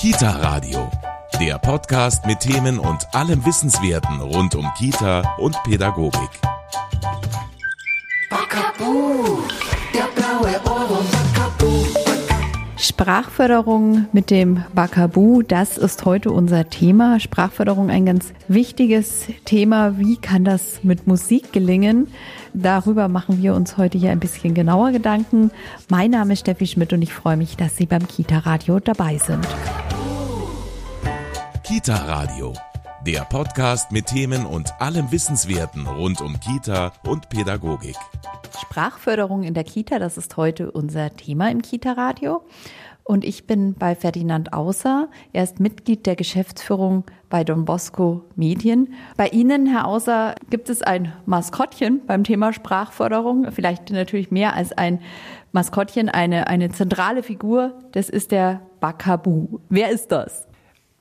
Kita Radio, der Podcast mit Themen und allem Wissenswerten rund um Kita und Pädagogik. Sprachförderung mit dem Bakabu, das ist heute unser Thema. Sprachförderung ein ganz wichtiges Thema. Wie kann das mit Musik gelingen? Darüber machen wir uns heute hier ein bisschen genauer Gedanken. Mein Name ist Steffi Schmidt und ich freue mich, dass Sie beim Kita Radio dabei sind. Kita Radio, der Podcast mit Themen und allem Wissenswerten rund um Kita und Pädagogik. Sprachförderung in der Kita, das ist heute unser Thema im Kita Radio. Und ich bin bei Ferdinand Außer. Er ist Mitglied der Geschäftsführung bei Don Bosco Medien. Bei Ihnen, Herr Außer, gibt es ein Maskottchen beim Thema Sprachförderung. Vielleicht natürlich mehr als ein Maskottchen, eine, eine zentrale Figur. Das ist der Bakabu. Wer ist das?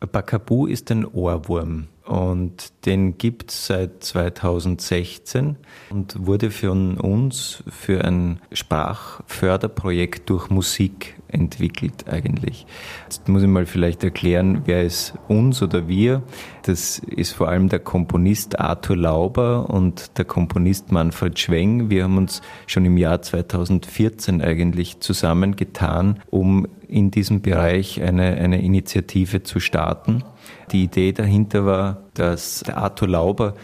Bakabu ist ein Ohrwurm und den gibt es seit 2016 und wurde von uns für ein Sprachförderprojekt durch Musik entwickelt eigentlich. Jetzt muss ich mal vielleicht erklären, wer ist uns oder wir. Das ist vor allem der Komponist Arthur Lauber und der Komponist Manfred Schweng. Wir haben uns schon im Jahr 2014 eigentlich zusammengetan, um in diesem Bereich eine, eine Initiative zu starten. Die Idee dahinter war, dass Arthur Lauber,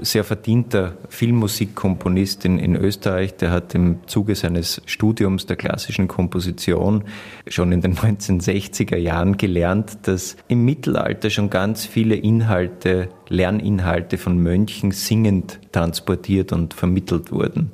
sehr verdienter Filmmusikkomponist in, in Österreich, der hat im Zuge seines Studiums der klassischen Komposition schon in den 1960er Jahren gelernt, dass im Mittelalter schon ganz viele Inhalte, Lerninhalte von Mönchen singend transportiert und vermittelt wurden.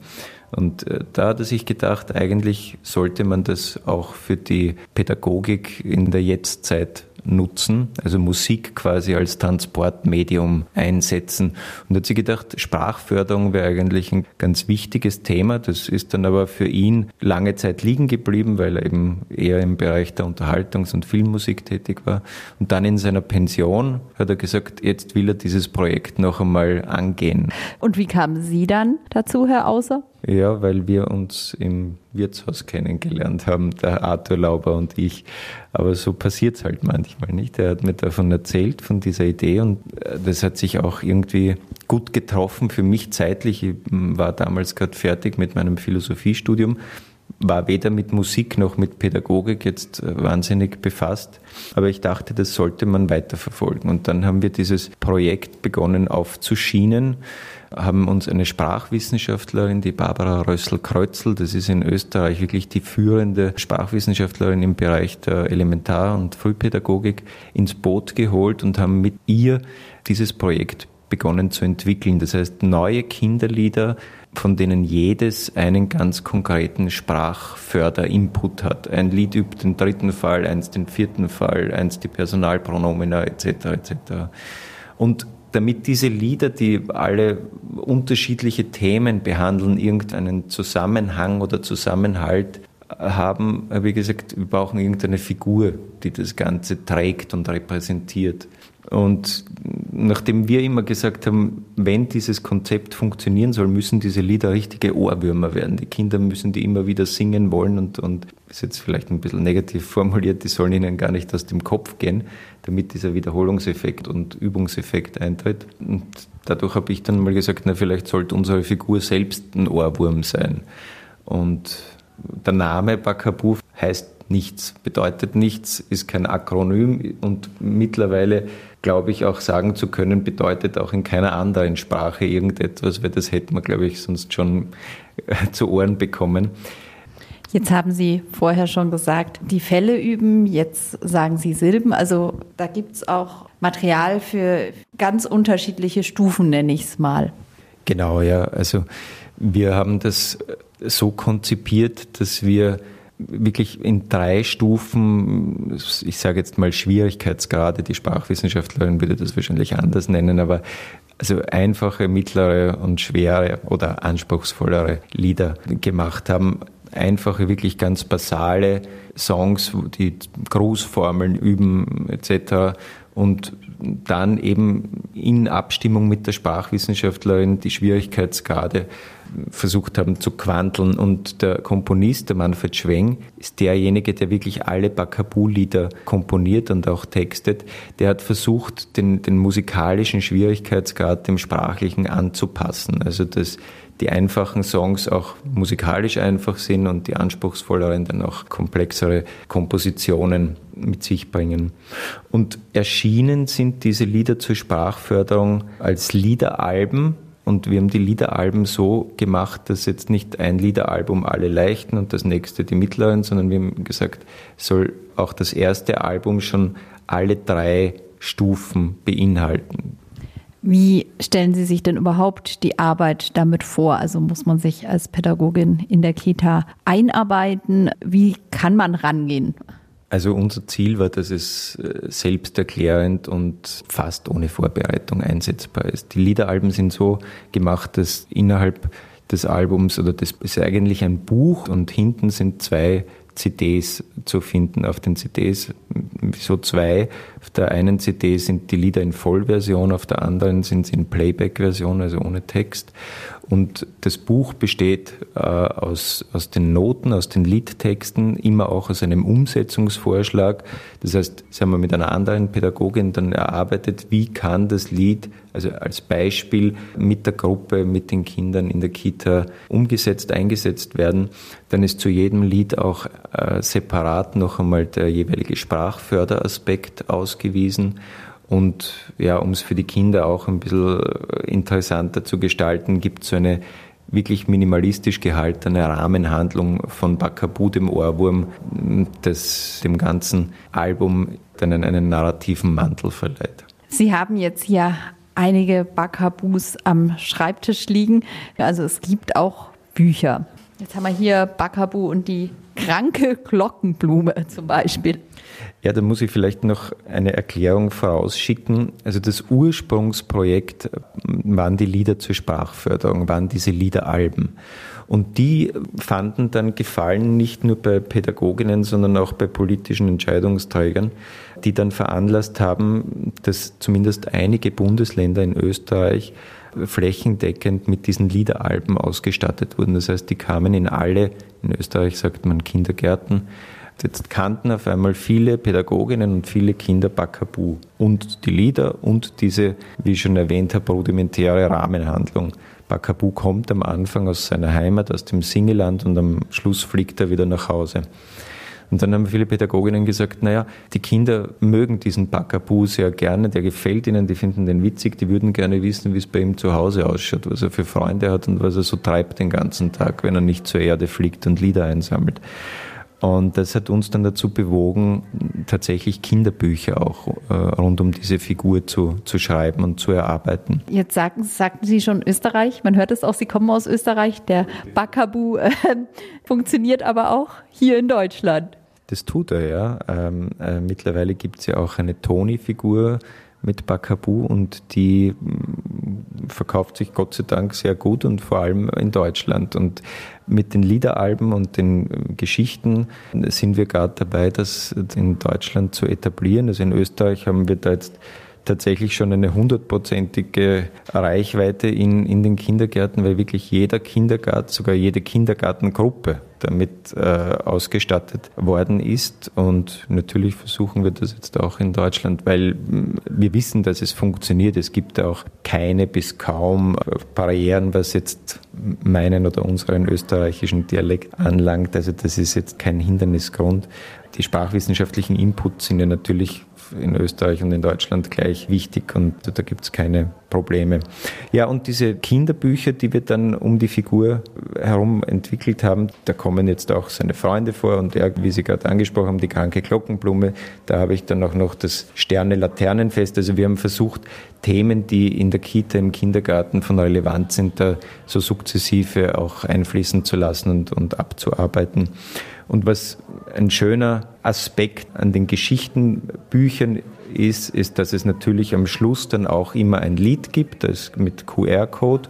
Und äh, da hat er sich gedacht, eigentlich sollte man das auch für die Pädagogik in der Jetztzeit nutzen, also Musik quasi als Transportmedium einsetzen. Und hat sich gedacht, Sprachförderung wäre eigentlich ein ganz wichtiges Thema. Das ist dann aber für ihn lange Zeit liegen geblieben, weil er eben eher im Bereich der Unterhaltungs- und Filmmusik tätig war. Und dann in seiner Pension hat er gesagt, jetzt will er dieses Projekt noch einmal angehen. Und wie kamen Sie dann dazu, Herr Außer? Ja, weil wir uns im Wirtshaus kennengelernt haben, der Arthur Lauber und ich. Aber so passiert es halt manchmal nicht. Er hat mir davon erzählt, von dieser Idee und äh, das hat sich auch irgendwie gut getroffen für mich zeitlich. Ich war damals gerade fertig mit meinem Philosophiestudium war weder mit Musik noch mit Pädagogik jetzt äh, wahnsinnig befasst, aber ich dachte, das sollte man weiterverfolgen. Und dann haben wir dieses Projekt begonnen aufzuschienen, haben uns eine Sprachwissenschaftlerin, die Barbara Rössel-Kreuzel, das ist in Österreich wirklich die führende Sprachwissenschaftlerin im Bereich der Elementar- und Frühpädagogik, ins Boot geholt und haben mit ihr dieses Projekt begonnen zu entwickeln. Das heißt, neue Kinderlieder von denen jedes einen ganz konkreten Sprachförderinput hat. Ein Lied übt den dritten Fall, eins den vierten Fall, eins die Personalpronomina etc. etc. Und damit diese Lieder, die alle unterschiedliche Themen behandeln, irgendeinen Zusammenhang oder Zusammenhalt haben, habe ich gesagt, wir brauchen irgendeine Figur, die das Ganze trägt und repräsentiert. Und nachdem wir immer gesagt haben, wenn dieses Konzept funktionieren soll, müssen diese Lieder richtige Ohrwürmer werden. Die Kinder müssen die immer wieder singen wollen und, und ist jetzt vielleicht ein bisschen negativ formuliert, die sollen ihnen gar nicht aus dem Kopf gehen, damit dieser Wiederholungseffekt und Übungseffekt eintritt. Und dadurch habe ich dann mal gesagt, na, vielleicht sollte unsere Figur selbst ein Ohrwurm sein. Und der Name Bakabu heißt nichts, bedeutet nichts, ist kein Akronym und mittlerweile glaube ich auch sagen zu können, bedeutet auch in keiner anderen Sprache irgendetwas, weil das hätten wir, glaube ich, sonst schon äh, zu Ohren bekommen. Jetzt haben Sie vorher schon gesagt, die Fälle üben, jetzt sagen Sie Silben. Also da gibt es auch Material für ganz unterschiedliche Stufen, nenne ich es mal. Genau, ja. Also wir haben das so konzipiert, dass wir wirklich in drei Stufen, ich sage jetzt mal Schwierigkeitsgrade, die Sprachwissenschaftlerin würde das wahrscheinlich anders nennen, aber also einfache, mittlere und schwere oder anspruchsvollere Lieder gemacht haben. Einfache, wirklich ganz basale Songs, die Grußformeln üben etc. Und dann eben in Abstimmung mit der Sprachwissenschaftlerin die Schwierigkeitsgrade versucht haben zu quanteln. Und der Komponist, der Manfred Schweng, ist derjenige, der wirklich alle Bakabu-Lieder komponiert und auch textet. Der hat versucht, den, den musikalischen Schwierigkeitsgrad dem sprachlichen anzupassen. Also dass die einfachen Songs auch musikalisch einfach sind und die anspruchsvolleren dann auch komplexere Kompositionen mit sich bringen. Und erschienen sind diese Lieder zur Sprachförderung als Liederalben und wir haben die Liederalben so gemacht, dass jetzt nicht ein Liederalbum alle leichten und das nächste die mittleren, sondern wir haben gesagt, soll auch das erste Album schon alle drei Stufen beinhalten. Wie stellen Sie sich denn überhaupt die Arbeit damit vor? Also muss man sich als Pädagogin in der Kita einarbeiten? Wie kann man rangehen? Also unser Ziel war, dass es äh, selbsterklärend und fast ohne Vorbereitung einsetzbar ist. Die Liederalben sind so gemacht, dass innerhalb des Albums oder das ist eigentlich ein Buch und hinten sind zwei CDs zu finden. Auf den CDs so zwei. Auf der einen CD sind die Lieder in Vollversion, auf der anderen sind sie in Playback-Version, also ohne Text. Und das Buch besteht äh, aus, aus den Noten, aus den Liedtexten, immer auch aus einem Umsetzungsvorschlag. Das heißt, das haben mit einer anderen Pädagogin dann erarbeitet, wie kann das Lied, also als Beispiel mit der Gruppe, mit den Kindern in der Kita umgesetzt, eingesetzt werden. Dann ist zu jedem Lied auch äh, separat noch einmal der jeweilige Sprachförderaspekt ausgewiesen. Und ja, um es für die Kinder auch ein bisschen interessanter zu gestalten, gibt es so eine wirklich minimalistisch gehaltene Rahmenhandlung von Bakabu, dem Ohrwurm, das dem ganzen Album dann einen narrativen Mantel verleiht. Sie haben jetzt hier einige Bakabus am Schreibtisch liegen. Also es gibt auch Bücher. Jetzt haben wir hier Bakabu und die kranke Glockenblume zum Beispiel. Ja, da muss ich vielleicht noch eine Erklärung vorausschicken. Also das Ursprungsprojekt waren die Lieder zur Sprachförderung, waren diese Liederalben. Und die fanden dann Gefallen nicht nur bei Pädagoginnen, sondern auch bei politischen Entscheidungsträgern, die dann veranlasst haben, dass zumindest einige Bundesländer in Österreich flächendeckend mit diesen Liederalben ausgestattet wurden. Das heißt, die kamen in alle, in Österreich sagt man Kindergärten, Jetzt kannten auf einmal viele Pädagoginnen und viele Kinder Bakabu und die Lieder und diese, wie ich schon erwähnt habe, rudimentäre Rahmenhandlung. Bakabu kommt am Anfang aus seiner Heimat, aus dem Singeland und am Schluss fliegt er wieder nach Hause. Und dann haben viele Pädagoginnen gesagt, naja, die Kinder mögen diesen Bakabu sehr gerne, der gefällt ihnen, die finden den witzig, die würden gerne wissen, wie es bei ihm zu Hause ausschaut, was er für Freunde hat und was er so treibt den ganzen Tag, wenn er nicht zur Erde fliegt und Lieder einsammelt. Und das hat uns dann dazu bewogen, tatsächlich Kinderbücher auch äh, rund um diese Figur zu, zu schreiben und zu erarbeiten. Jetzt sagten, sagten Sie schon Österreich, man hört es auch, Sie kommen aus Österreich. Der Bakabu äh, funktioniert aber auch hier in Deutschland. Das tut er, ja. Ähm, äh, mittlerweile gibt es ja auch eine Toni-Figur, mit Bakabu und die mm, verkauft sich Gott sei Dank sehr gut und vor allem in Deutschland. Und mit den Liederalben und den äh, Geschichten sind wir gerade dabei, das in Deutschland zu etablieren. Also in Österreich haben wir da jetzt tatsächlich schon eine hundertprozentige Reichweite in, in den Kindergärten, weil wirklich jeder Kindergarten, sogar jede Kindergartengruppe damit äh, ausgestattet worden ist. Und natürlich versuchen wir das jetzt auch in Deutschland, weil mm, wir wissen, dass es funktioniert. Es gibt auch keine bis kaum äh, Barrieren, was jetzt meinen oder unseren österreichischen Dialekt anlangt. Also das ist jetzt kein Hindernisgrund. Die sprachwissenschaftlichen Inputs sind ja natürlich in Österreich und in Deutschland gleich wichtig und da gibt es keine Probleme. Ja, und diese Kinderbücher, die wir dann um die Figur herum entwickelt haben, da kommen jetzt auch seine Freunde vor und er, wie Sie gerade angesprochen haben, die kranke Glockenblume. Da habe ich dann auch noch das Sterne-Laternenfest. Also wir haben versucht, Themen, die in der Kita, im Kindergarten von Relevanz sind, da so sukzessive auch einfließen zu lassen und, und abzuarbeiten. Und was ein schöner Aspekt an den Geschichtenbüchern ist, ist, dass es natürlich am Schluss dann auch immer ein Lied gibt, das mit QR-Code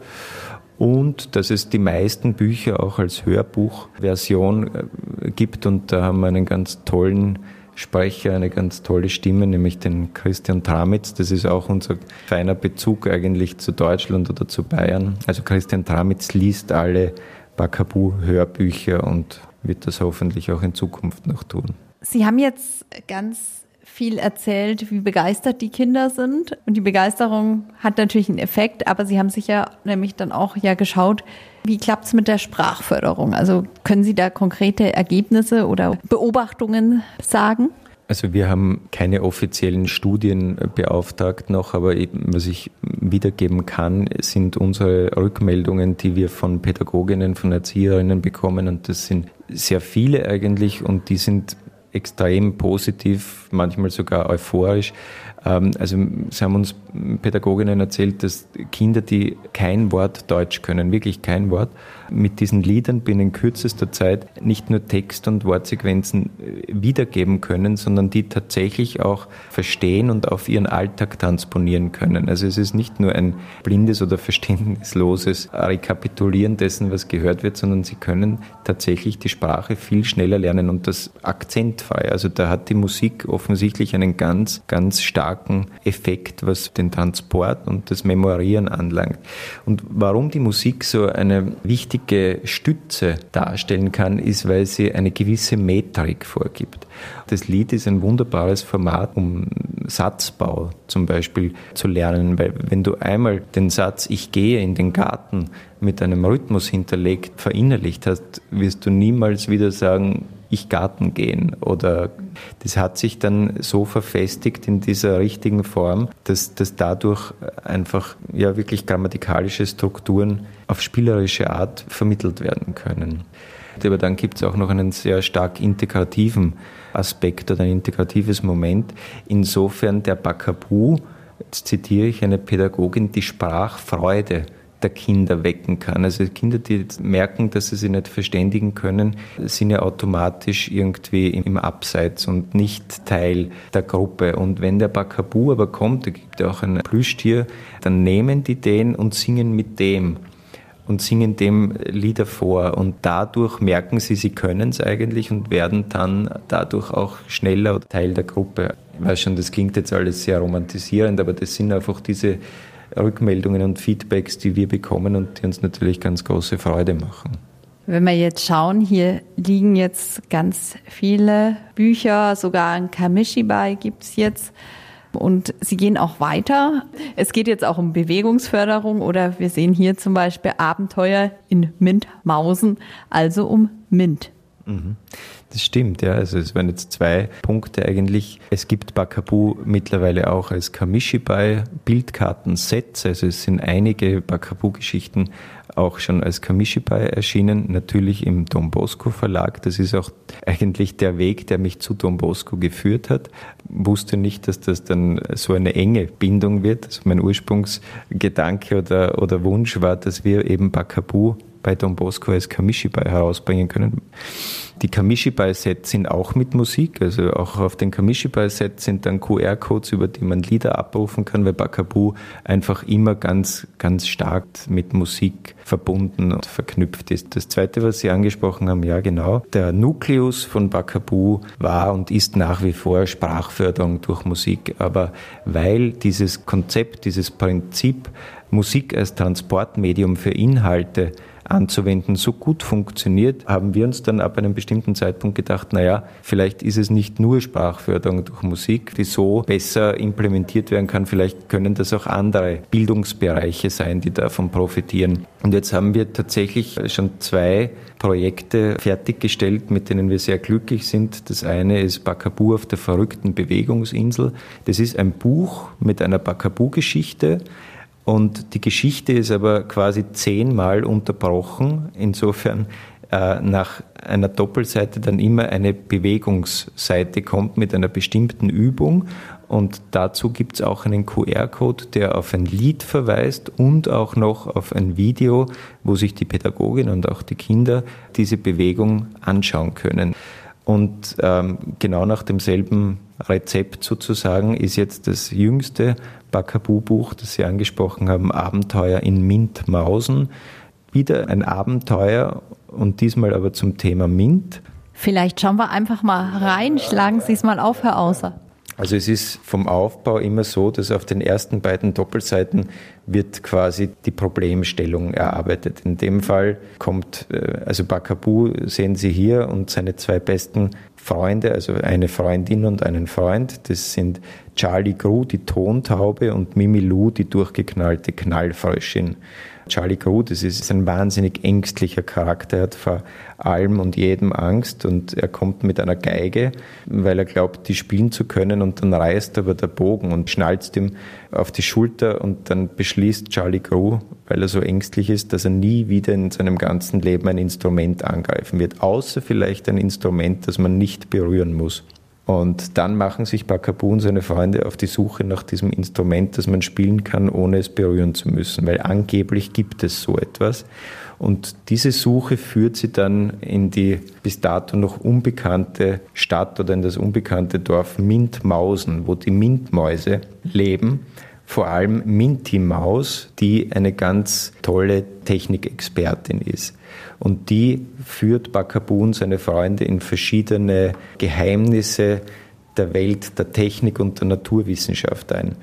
und dass es die meisten Bücher auch als Hörbuchversion äh, gibt und da haben wir einen ganz tollen Sprecher, eine ganz tolle Stimme, nämlich den Christian Tramitz. Das ist auch unser feiner Bezug eigentlich zu Deutschland oder zu Bayern. Also Christian Tramitz liest alle Bakabu-Hörbücher und wird das hoffentlich auch in Zukunft noch tun. Sie haben jetzt ganz viel erzählt, wie begeistert die Kinder sind. Und die Begeisterung hat natürlich einen Effekt, aber Sie haben sich ja nämlich dann auch ja geschaut, wie klappt es mit der Sprachförderung? Also können Sie da konkrete Ergebnisse oder Beobachtungen sagen? Also wir haben keine offiziellen Studien beauftragt noch, aber was ich wiedergeben kann, sind unsere Rückmeldungen, die wir von Pädagoginnen, von Erzieherinnen bekommen. Und das sind sehr viele eigentlich und die sind extrem positiv, manchmal sogar euphorisch. Ähm, also sie haben uns Pädagoginnen erzählt, dass Kinder, die kein Wort Deutsch können, wirklich kein Wort, mit diesen Liedern binnen kürzester Zeit nicht nur Text und Wortsequenzen äh, wiedergeben können, sondern die tatsächlich auch verstehen und auf ihren Alltag transponieren können. Also es ist nicht nur ein blindes oder verständnisloses Rekapitulieren dessen, was gehört wird, sondern sie können tatsächlich die Sprache viel schneller lernen und das akzentfrei. Also da hat die Musik offensichtlich einen ganz, ganz starken Effekt, was den Transport und das Memorieren anlangt. Und warum die Musik so eine wichtige wichtige Stütze darstellen kann, ist, weil sie eine gewisse Metrik vorgibt. Das Lied ist ein wunderbares Format, um Satzbau zum Beispiel zu lernen, weil wenn du einmal den Satz Ich gehe in den Garten mit einem Rhythmus hinterlegt verinnerlicht hast, wirst du niemals wieder sagen, ich Garten gehen oder das hat sich dann so verfestigt in dieser richtigen Form, dass, dass dadurch einfach ja wirklich grammatikalische Strukturen auf spielerische Art vermittelt werden können. Aber dann gibt es auch noch einen sehr stark integrativen Aspekt oder ein integratives Moment. Insofern der Bakabu, jetzt zitiere ich eine Pädagogin, die Sprachfreude der Kinder wecken kann. Also Kinder, die merken, dass sie sich nicht verständigen können, sind ja automatisch irgendwie im Abseits und nicht Teil der Gruppe. Und wenn der Bakabu aber kommt, da gibt ja auch ein Plüschtier, dann nehmen die den und singen mit dem und singen dem Lieder vor. Und dadurch merken sie, sie können es eigentlich und werden dann dadurch auch schneller Teil der Gruppe. Ich weiß schon, das klingt jetzt alles sehr romantisierend, aber das sind einfach diese Rückmeldungen und Feedbacks, die wir bekommen und die uns natürlich ganz große Freude machen. Wenn wir jetzt schauen, hier liegen jetzt ganz viele Bücher, sogar ein Kamishibai gibt es jetzt. Und sie gehen auch weiter. Es geht jetzt auch um Bewegungsförderung oder wir sehen hier zum Beispiel Abenteuer in Mintmausen, also um Mint. Mhm. Das stimmt, ja. Also es waren jetzt zwei Punkte eigentlich. Es gibt Bakabu mittlerweile auch als Kamishibai Bildkartensets. Also es sind einige Bakabu-Geschichten auch schon als Kamishibai erschienen, natürlich im Don Bosco Verlag. Das ist auch eigentlich der Weg, der mich zu Don Bosco geführt hat. Wusste nicht, dass das dann so eine enge Bindung wird. Also mein Ursprungsgedanke oder, oder Wunsch war, dass wir eben Bakabu bei Don Bosco als Kamishibai herausbringen können. Die Kamishibai-Sets sind auch mit Musik, also auch auf den Kamishibai-Sets sind dann QR-Codes, über die man Lieder abrufen kann, weil Bakabu einfach immer ganz, ganz stark mit Musik verbunden und verknüpft ist. Das zweite, was Sie angesprochen haben, ja genau, der Nukleus von Bakabu war und ist nach wie vor Sprachförderung durch Musik, aber weil dieses Konzept, dieses Prinzip Musik als Transportmedium für Inhalte anzuwenden, so gut funktioniert, haben wir uns dann ab einem bestimmten Zeitpunkt gedacht, naja, vielleicht ist es nicht nur Sprachförderung durch Musik, die so besser implementiert werden kann, vielleicht können das auch andere Bildungsbereiche sein, die davon profitieren. Und jetzt haben wir tatsächlich schon zwei Projekte fertiggestellt, mit denen wir sehr glücklich sind. Das eine ist Bakabu auf der verrückten Bewegungsinsel. Das ist ein Buch mit einer Bakabu-Geschichte, und die Geschichte ist aber quasi zehnmal unterbrochen. Insofern äh, nach einer Doppelseite dann immer eine Bewegungsseite kommt mit einer bestimmten Übung. Und dazu gibt es auch einen QR-Code, der auf ein Lied verweist und auch noch auf ein Video, wo sich die Pädagogin und auch die Kinder diese Bewegung anschauen können. Und ähm, genau nach demselben Rezept sozusagen ist jetzt das jüngste Bakabu-Buch, das Sie angesprochen haben, Abenteuer in Mintmausen. Wieder ein Abenteuer und diesmal aber zum Thema Mint. Vielleicht schauen wir einfach mal rein, schlagen Sie es mal auf, Herr Außer. Also es ist vom Aufbau immer so, dass auf den ersten beiden Doppelseiten wird quasi die Problemstellung erarbeitet. In dem Fall kommt, äh, also Bakabu sehen Sie hier und seine zwei besten Freunde, also eine Freundin und einen Freund. Das sind Charlie Gru, die Tontaube, und Mimi Lou, die durchgeknallte Knallfröschin. Charlie Crew, das ist ein wahnsinnig ängstlicher Charakter, er hat vor allem und jedem Angst und er kommt mit einer Geige, weil er glaubt, die spielen zu können und dann reißt aber der Bogen und schnalzt ihm auf die Schulter und dann beschließt Charlie Crew, weil er so ängstlich ist, dass er nie wieder in seinem ganzen Leben ein Instrument angreifen wird, außer vielleicht ein Instrument, das man nicht berühren muss. Und dann machen sich Bakabu und seine Freunde auf die Suche nach diesem Instrument, das man spielen kann, ohne es berühren zu müssen, weil angeblich gibt es so etwas. Und diese Suche führt sie dann in die bis dato noch unbekannte Stadt oder in das unbekannte Dorf Mintmausen, wo die Mintmäuse leben vor allem Minty Maus, die eine ganz tolle Technikexpertin ist. Und die führt Bakabun, seine Freunde, in verschiedene Geheimnisse der Welt, der Technik und der Naturwissenschaft ein.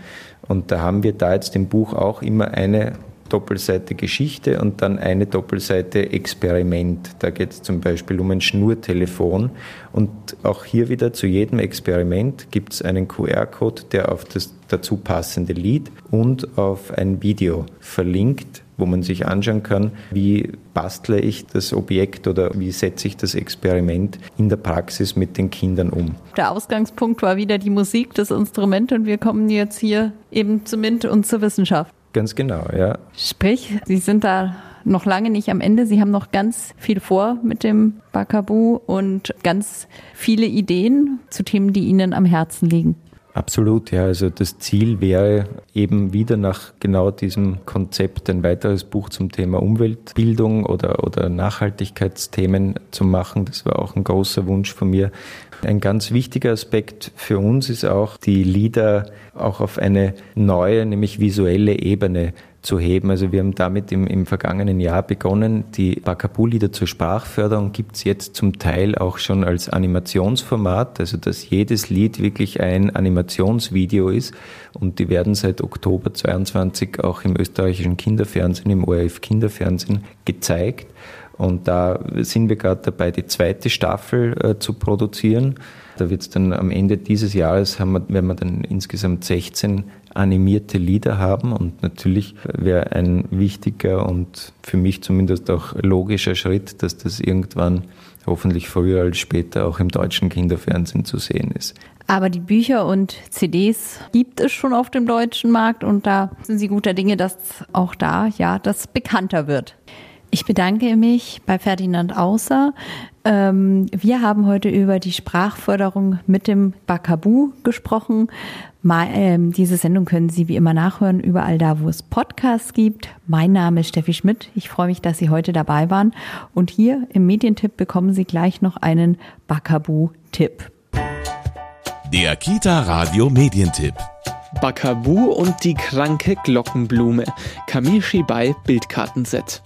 Und da haben wir da jetzt im Buch auch immer eine Doppelseite Geschichte und dann eine Doppelseite Experiment. Da geht es zum Beispiel um ein Schnurtelefon. Und auch hier wieder zu jedem Experiment gibt es einen QR-Code, der auf das dazu passende Lied und auf ein Video verlinkt, wo man sich anschauen kann, wie bastle ich das Objekt oder wie setze ich das Experiment in der Praxis mit den Kindern um. Der Ausgangspunkt war wieder die Musik, das Instrument und wir kommen jetzt hier eben zum MINT und zur Wissenschaft. Ganz genau, ja. Sprich, Sie sind da noch lange nicht am Ende. Sie haben noch ganz viel vor mit dem Bakabu und ganz viele Ideen zu Themen, die Ihnen am Herzen liegen. Absolut, ja. Also das Ziel wäre eben wieder nach genau diesem Konzept ein weiteres Buch zum Thema Umweltbildung oder, oder Nachhaltigkeitsthemen zu machen. Das war auch ein großer Wunsch von mir. Ein ganz wichtiger Aspekt für uns ist auch, die Lieder auch auf eine neue, nämlich visuelle Ebene zu heben. Also wir haben damit im, im vergangenen Jahr begonnen. Die Bakabu-Lieder zur Sprachförderung gibt es jetzt zum Teil auch schon als Animationsformat, also dass jedes Lied wirklich ein Animationsvideo ist. Und die werden seit Oktober 22 auch im österreichischen Kinderfernsehen, im ORF Kinderfernsehen gezeigt. Und da sind wir gerade dabei, die zweite Staffel äh, zu produzieren. Da wird es dann am Ende dieses Jahres haben wir, werden wir dann insgesamt 16 animierte Lieder haben und natürlich wäre ein wichtiger und für mich zumindest auch logischer Schritt, dass das irgendwann hoffentlich früher als später auch im deutschen Kinderfernsehen zu sehen ist. Aber die Bücher und CDs gibt es schon auf dem deutschen Markt und da sind Sie guter Dinge, dass auch da ja das bekannter wird. Ich bedanke mich bei Ferdinand Außer. Ähm, wir haben heute über die Sprachförderung mit dem Bakabu gesprochen. Ähm, diese Sendung können Sie wie immer nachhören, überall da, wo es Podcasts gibt. Mein Name ist Steffi Schmidt. Ich freue mich, dass Sie heute dabei waren. Und hier im Medientipp bekommen Sie gleich noch einen Bakabu-Tipp. Der Kita Radio Medientipp. Bakabu und die kranke Glockenblume. Kamishibai Bildkartenset.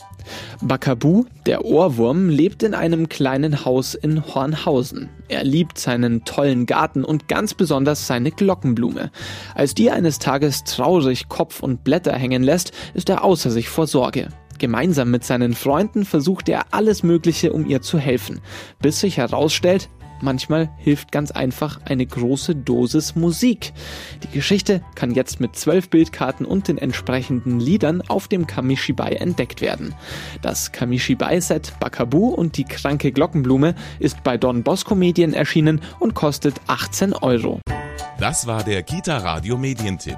Bakabu, der Ohrwurm, lebt in einem kleinen Haus in Hornhausen. Er liebt seinen tollen Garten und ganz besonders seine Glockenblume. Als die eines Tages traurig Kopf und Blätter hängen lässt, ist er außer sich vor Sorge. Gemeinsam mit seinen Freunden versucht er alles Mögliche, um ihr zu helfen, bis sich herausstellt, Manchmal hilft ganz einfach eine große Dosis Musik. Die Geschichte kann jetzt mit zwölf Bildkarten und den entsprechenden Liedern auf dem Kamishibai entdeckt werden. Das Kamishibai-Set Bakabu und die kranke Glockenblume ist bei Don Bosco Medien erschienen und kostet 18 Euro. Das war der Kita Radio Medientipp.